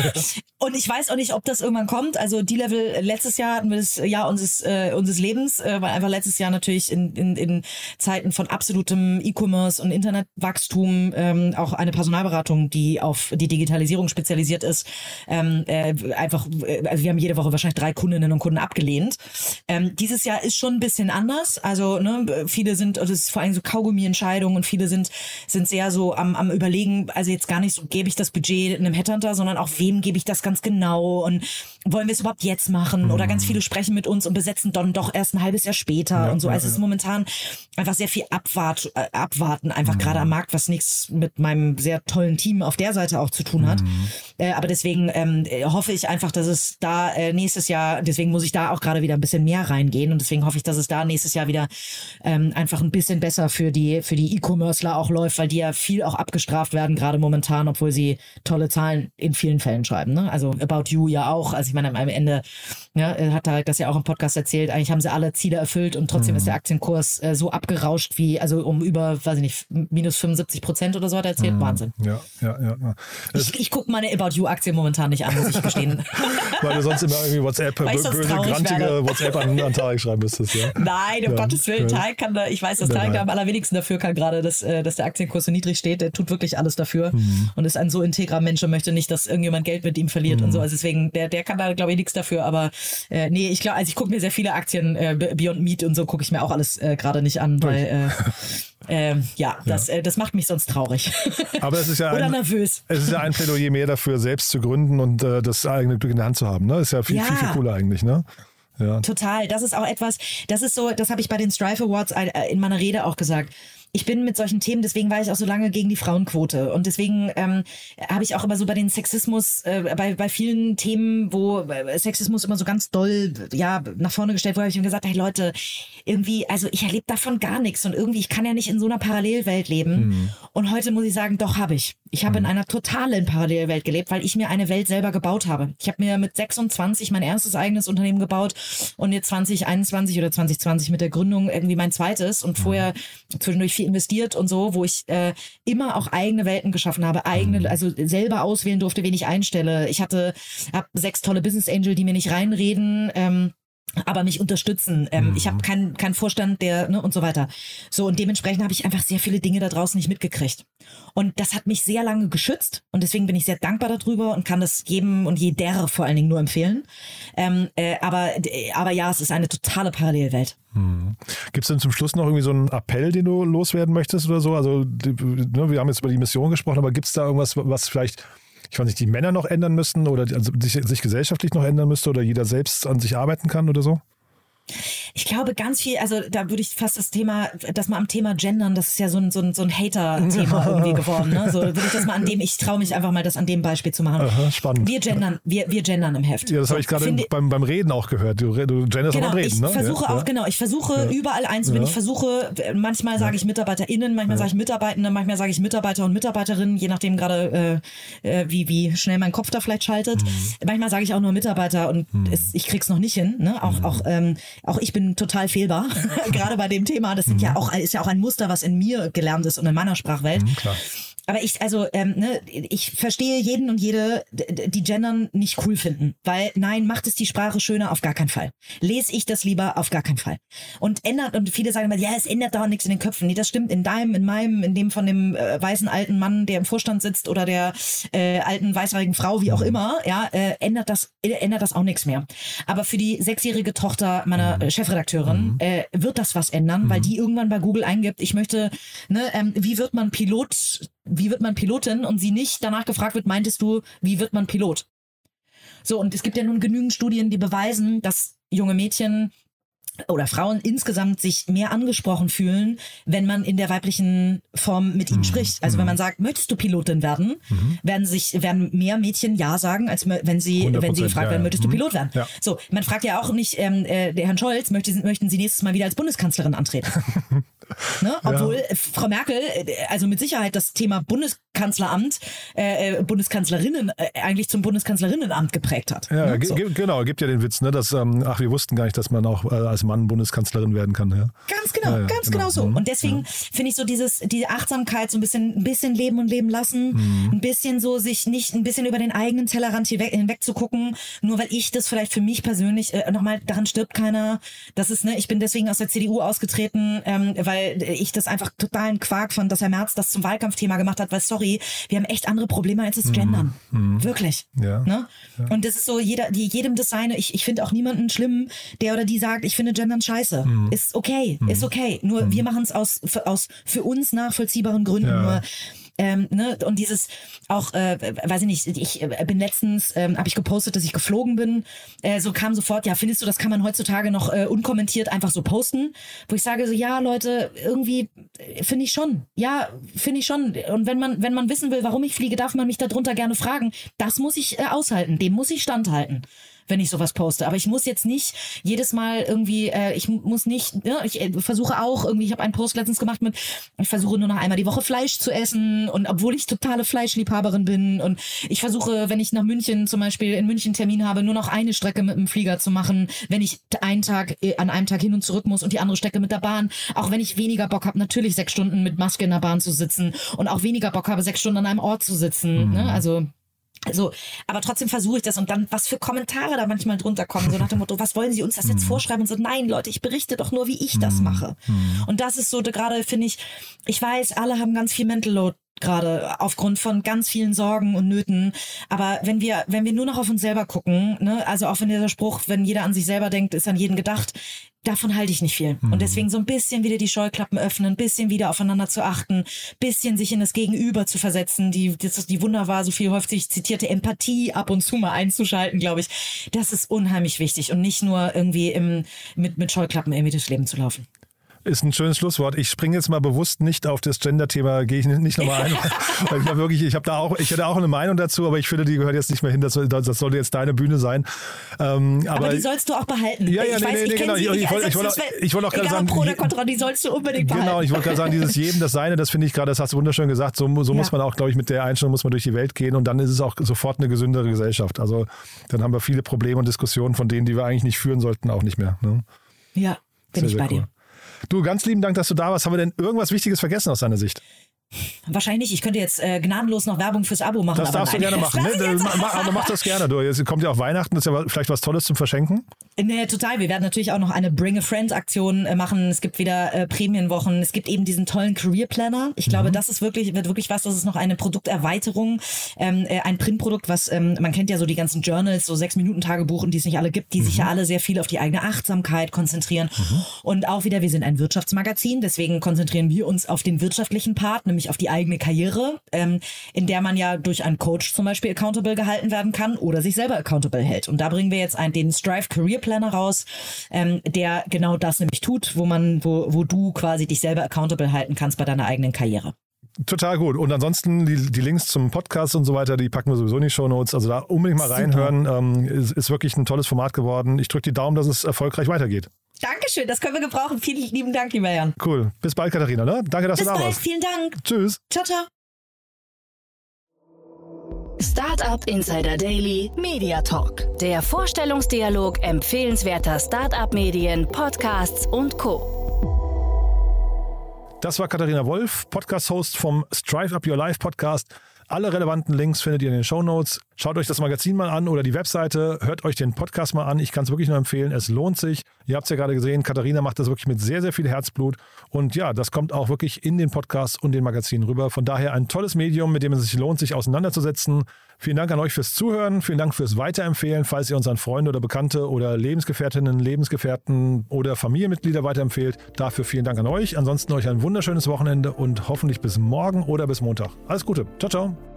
und ich weiß auch nicht, ob das irgendwann kommt. Also die Level, letztes Jahr hatten wir das Jahr unseres, äh, unseres Lebens, äh, weil einfach letztes Jahr natürlich in, in, in Zeiten von absolutem E-Commerce und Internetwachstum ähm, auch eine Personalberatung, die auf die Digitalisierung spezialisiert ist, ähm, äh, einfach, äh, also wir haben jede Woche wahrscheinlich drei Kundinnen und Kunden abgelehnt. Ähm, dieses Jahr ist schon ein bisschen anders. anders. Also ne, viele sind, also es ist vor allem so Kaugummi-Entscheidungen und viele sind, sind sehr so am, am überlegen, also jetzt gar nicht so, gebe ich das Budget einem Headhunter, sondern auch wem gebe ich das ganz genau und wollen wir es überhaupt jetzt machen? Oder ganz viele sprechen mit uns und besetzen dann doch erst ein halbes Jahr später und so. Also es ist momentan einfach sehr viel Abwart, äh, abwarten, einfach gerade am Markt, was nichts mit meinem sehr tollen Team auf der Seite auch zu tun hat. Äh, aber deswegen ähm, äh, hoffe ich einfach, dass es da äh, nächstes Jahr, deswegen muss ich da auch gerade wieder ein bisschen mehr reingehen und deswegen hoffe ich, dass es da nächstes Jahr wieder ähm, einfach ein bisschen besser für die für die E-Commercer auch läuft, weil die ja viel auch abgestraft werden gerade momentan, obwohl sie tolle Zahlen in vielen Fällen schreiben. Ne? Also About You ja auch. Also ich meine am Ende ja, er hat er das ja auch im Podcast erzählt. Eigentlich haben sie alle Ziele erfüllt und trotzdem ist der Aktienkurs äh, so abgerauscht wie also um über, weiß ich nicht, minus 75 Prozent oder so hat er erzählt. Wahnsinn. Ja, ja, ja. Ich, ich gucke meine About You Aktie momentan nicht an, muss ich gestehen. weil du sonst immer irgendwie WhatsApp, böse, grantige werde. WhatsApp an, an Tarek schreiben müsstest. Ja? Nein, um Ja, Gottes Willen. Tarek kann da, ich weiß, dass Tarek da am allerwenigsten dafür kann, gerade, dass, äh, dass der Aktienkurs so niedrig steht. Der tut wirklich alles dafür Mhm. und ist ein so integrer Mensch und möchte nicht, dass irgendjemand Geld mit ihm verliert und so. Mhm. Also deswegen, der, der kann da, glaube ich, nichts dafür. Aber äh, nee, ich glaube, also ich gucke mir sehr viele Aktien, äh, Beyond Meat und so gucke ich mir auch alles äh, gerade nicht an, weil äh, ähm, ja, das, Äh, das macht mich sonst traurig. Aber es ist ja Oder ein, nervös. es ist ja ein Plädoyer mehr dafür, selbst zu gründen und äh, das eigene Glück in der Hand zu haben. Ne? Ist ja viel, Ja. viel, viel cooler eigentlich. Ne? Ja. Total. Das ist auch etwas, das ist so, das habe ich bei den Strife Awards äh, in meiner Rede auch gesagt. Ich bin mit solchen Themen, deswegen war ich auch so lange gegen die Frauenquote. Und deswegen ähm, habe ich auch immer so bei den Sexismus, äh, bei, bei vielen Themen, wo äh, Sexismus immer so ganz doll ja, nach vorne gestellt wurde, habe ich mir gesagt, hey Leute, irgendwie, also ich erlebe davon gar nichts und irgendwie, ich kann ja nicht in so einer Parallelwelt leben. Und heute muss ich sagen, doch habe ich. Ich habe in einer totalen Parallelwelt gelebt, weil ich mir eine Welt selber gebaut habe. Ich habe mir mit 26 mein erstes eigenes Unternehmen gebaut und jetzt 2021 oder 2020 mit der Gründung irgendwie mein zweites und vorher zwischendurch viel investiert und so, wo ich äh, immer auch eigene Welten geschaffen habe, eigene, also selber auswählen durfte, wen ich einstelle. Ich hatte hab sechs tolle Business Angel, die mir nicht reinreden. Ähm, aber mich unterstützen. Ähm, Ich habe keinen keinen Vorstand, der ne, und so weiter. So und dementsprechend habe ich einfach sehr viele Dinge da draußen nicht mitgekriegt. Und das hat mich sehr lange geschützt und deswegen bin ich sehr dankbar darüber und kann das jedem und jeder vor allen Dingen nur empfehlen. Ähm, äh, aber äh, aber ja, es ist eine totale Parallelwelt. Gibt es denn zum Schluss noch irgendwie so einen Appell, den du loswerden möchtest oder so? Also ne, wir haben jetzt über die Mission gesprochen, aber gibt es da irgendwas, was vielleicht, ich weiß nicht, die Männer noch ändern müssten oder die- also sich, sich gesellschaftlich noch ändern müsste oder jeder selbst an sich arbeiten kann oder so? Ich glaube ganz viel, also da würde ich fast das Thema, das mal am Thema Gendern, das ist ja so ein, so ein, so ein Hater-Thema irgendwie geworden. Ne? So würde ich das mal an dem, ich traue mich einfach mal das an dem Beispiel zu machen. Aha, spannend. Wir gendern, wir, wir gendern im Heft. Ja, das habe ich gerade beim, beim Reden auch gehört. Du, du genderst auch Genau, beim Reden, ich ne? versuche ja, auch, ja. genau, ich versuche überall einzubinden. Ich versuche, manchmal sage ich MitarbeiterInnen, manchmal sage ich Mitarbeitende, manchmal sage ich Mitarbeiter und Mitarbeiterinnen, je nachdem gerade, äh, äh, wie, wie schnell mein Kopf da vielleicht schaltet. Mhm. Manchmal sage ich auch nur Mitarbeiter und es, ich krieg's noch nicht hin. Ne? Auch, Mhm. auch, ähm, auch ich bin total fehlbar, gerade bei dem Thema. Das sind Mhm. ja auch, ist ja auch ein Muster, was in mir gelernt ist und in meiner Sprachwelt. klar. Aber ich, also, ähm, ne, ich verstehe jeden und jede, die Gendern nicht cool finden. Weil, nein, macht es die Sprache schöner? Auf gar keinen Fall. Lese ich das lieber? Auf gar keinen Fall. Und ändert, und viele sagen immer, ja, es ändert doch nichts in den Köpfen. Nee, das stimmt in deinem, in meinem, in dem von dem äh, weißen alten Mann, der im Vorstand sitzt oder der äh, alten weißhaarigen Frau, wie auch immer, ja, äh, ändert das, äh, ändert das auch nichts mehr. Aber für die sechsjährige Tochter meiner äh, Chefredakteurin äh, wird das was ändern, weil die irgendwann bei Google eingibt, ich möchte, ne, ähm, wie wird man Pilot, wie wird man Pilotin und sie nicht danach gefragt wird, meintest du, wie wird man Pilot? So, und es gibt ja nun genügend Studien, die beweisen, dass junge Mädchen oder Frauen insgesamt sich mehr angesprochen fühlen, wenn man in der weiblichen Form mit ihnen spricht. Also wenn man sagt, möchtest du Pilotin werden, werden sich werden mehr Mädchen ja sagen, als wenn sie 100%, wenn sie gefragt ja, werden, ja. möchtest du Mhm. Pilot werden. Ja. So, man fragt ja auch nicht, ähm, äh, der Herrn Scholz möchte, möchten Sie nächstes Mal wieder als Bundeskanzlerin antreten. Ne? Obwohl äh, Frau Merkel, äh, also mit Sicherheit das Thema Bundeskanzleramt, äh, äh, Bundeskanzlerinnen äh, eigentlich zum Bundeskanzlerinnenamt geprägt hat. Ja, ne? so. ge- genau, gibt ja den Witz, ne, dass, ähm, ach, wir wussten gar nicht, dass man auch äh, als Mann Bundeskanzlerin werden kann. Ja. Ganz genau, Ja, ja, ganz genau. genau, so. Mhm. Und deswegen finde ich so dieses, diese Achtsamkeit, so ein bisschen, ein bisschen leben und leben lassen, Mhm. ein bisschen so sich nicht, ein bisschen über den eigenen Tellerrand hinweg, hinweg zu gucken, nur weil ich das vielleicht für mich persönlich, äh, nochmal, daran stirbt keiner. Das ist, ne, ich bin deswegen aus der CDU ausgetreten, ähm, weil ich das einfach totalen Quark fand, dass Herr Merz das zum Wahlkampfthema gemacht hat, weil sorry, wir haben echt andere Probleme als das Gendern. Wirklich. Ja. Ne? Und das ist so, jeder, die, jedem Designer, ich, ich finde auch niemanden schlimm, der oder die sagt, ich finde Gendern scheiße. Ist okay, ist okay. Nur wir machen es aus, für, aus für uns nachvollziehbaren Gründen. Ja. Nur ähm, ne, und dieses auch, äh, weiß ich nicht, ich äh, bin letztens, ähm, habe ich gepostet, dass ich geflogen bin. Äh, so kam sofort, ja, findest du, das kann man heutzutage noch äh, unkommentiert einfach so posten? Wo ich sage so, ja, Leute, irgendwie äh, finde ich schon. Ja, finde ich schon. Und wenn man, wenn man wissen will, warum ich fliege, darf man mich darunter gerne fragen. Das muss ich äh, aushalten, dem muss ich standhalten wenn ich sowas poste. Aber ich muss jetzt nicht jedes Mal irgendwie, äh, ich muss nicht, ne, ich äh, versuche auch irgendwie, ich habe einen Post letztens gemacht mit, ich versuche nur noch einmal die Woche Fleisch zu essen und obwohl ich totale Fleischliebhaberin bin und ich versuche, wenn ich nach München zum Beispiel in München Termin habe, nur noch eine Strecke mit dem Flieger zu machen, wenn ich einen Tag äh, an einem Tag hin und zurück muss und die andere Strecke mit der Bahn, auch wenn ich weniger Bock habe, natürlich sechs Stunden mit Maske in der Bahn zu sitzen und auch weniger Bock habe, sechs Stunden an einem Ort zu sitzen. Ne? Also so, aber trotzdem versuche ich das und dann, was für Kommentare da manchmal drunter kommen, so nach dem Motto, was wollen Sie uns das jetzt vorschreiben? Und so, nein, Leute, ich berichte doch nur, wie ich das mache. Und das ist so, gerade finde ich, ich weiß, alle haben ganz viel Mental Load gerade aufgrund von ganz vielen Sorgen und Nöten. Aber wenn wir, wenn wir nur noch auf uns selber gucken, ne, also auch wenn dieser Spruch, wenn jeder an sich selber denkt, ist an jeden gedacht, davon halte ich nicht viel. Und deswegen so ein bisschen wieder die Scheuklappen öffnen, ein bisschen wieder aufeinander zu achten, bisschen sich in das Gegenüber zu versetzen, die, das ist die wunderbar, so viel häufig zitierte Empathie ab und zu mal einzuschalten, glaube ich. Das ist unheimlich wichtig und nicht nur irgendwie im, mit, mit Scheuklappen irgendwie durchs Leben zu laufen. Ist ein schönes Schlusswort. Ich springe jetzt mal bewusst nicht auf das Gender-Thema, gehe ich nicht nochmal ein. Weil ich habe wirklich, ich habe da auch, ich hätte auch eine Meinung dazu, aber ich finde, die gehört jetzt nicht mehr hin. Das, das sollte jetzt deine Bühne sein. Ähm, aber, Aber, die sollst du auch behalten. Ja, ja, ich nee, weiß, nee, ich nee, genau. sie, Ich- ich wollte- ich also wollte- wollte auch gerade sagen, Pro oder Contra, die sollst du unbedingt behalten. Genau, ich wollte gerade sagen, dieses jedem das Seine, das finde ich gerade, das hast du wunderschön gesagt. So, so Ja. muss man auch, glaube ich, mit der Einstellung muss man durch die Welt gehen und dann ist es auch sofort eine gesündere Gesellschaft. Also dann haben wir viele Probleme und Diskussionen von denen, die wir eigentlich nicht führen sollten, auch nicht mehr. Ne? Ja, bin Sehr, ich bei cool. dir. Du, ganz lieben Dank, dass du da warst. Haben wir denn irgendwas Wichtiges vergessen aus deiner Sicht? Wahrscheinlich, ich könnte jetzt äh, gnadenlos noch Werbung fürs Abo machen. Das aber darfst nein. du gerne machen. Das Ne? jetzt- Mach, aber mach das gerne. Du. Jetzt kommt ja auch Weihnachten, das ist ja vielleicht was Tolles zum Verschenken. Nee, total. Wir werden natürlich auch noch eine Bring a Friend Aktion äh, machen. Es gibt wieder äh, Prämienwochen. Es gibt eben diesen tollen Career Planner. Ich glaube, das ist wirklich, wird wirklich was. Das ist noch eine Produkterweiterung, ähm, äh, ein Printprodukt, was, ähm, man kennt ja so die ganzen Journals, so sechs Minuten Tagebuch, die es nicht alle gibt, die sich ja alle sehr viel auf die eigene Achtsamkeit konzentrieren. Und auch wieder, wir sind ein Wirtschaftsmagazin, deswegen konzentrieren wir uns auf den wirtschaftlichen Part, nämlich auf die eigene Karriere, ähm, in der man ja durch einen Coach zum Beispiel accountable gehalten werden kann oder sich selber accountable hält. Und da bringen wir jetzt einen, den Strive Career Planner raus, ähm, der genau das nämlich tut, wo man, wo, wo du quasi dich selber accountable halten kannst bei deiner eigenen Karriere. Total gut. Und ansonsten die, die Links zum Podcast und so weiter, die packen wir sowieso in die Shownotes. Also da unbedingt mal reinhören. Ähm, ist, ist wirklich ein tolles Format geworden. Ich drücke die Daumen, dass es erfolgreich weitergeht. Dankeschön, das können wir gebrauchen. Vielen lieben Dank, lieber Jan. Cool. Bis bald, Katharina. Ne? Danke, dass Bis du da bald, warst. vielen Dank. Tschüss. Ciao, ciao. Startup Insider Daily Media Talk. Der Vorstellungsdialog empfehlenswerter Startup-Medien, Podcasts und Co. Das war Katharina Wolf, Podcast-Host vom Strive Up Your Life Podcast. Alle relevanten Links findet ihr in den Shownotes. Schaut euch das Magazin mal an oder die Webseite. Hört euch den Podcast mal an. Ich kann es wirklich nur empfehlen. Es lohnt sich. Ihr habt es ja gerade gesehen. Katharina macht das wirklich mit sehr, sehr viel Herzblut. Und ja, das kommt auch wirklich in den Podcasts und den Magazinen rüber. Von daher ein tolles Medium, mit dem es sich lohnt, sich auseinanderzusetzen. Vielen Dank an euch fürs Zuhören. Vielen Dank fürs Weiterempfehlen, falls ihr uns an Freunde oder Bekannte oder Lebensgefährtinnen, Lebensgefährten oder Familienmitglieder weiterempfehlt. Dafür vielen Dank an euch. Ansonsten euch ein wunderschönes Wochenende und hoffentlich bis morgen oder bis Montag. Alles Gute. Ciao, ciao.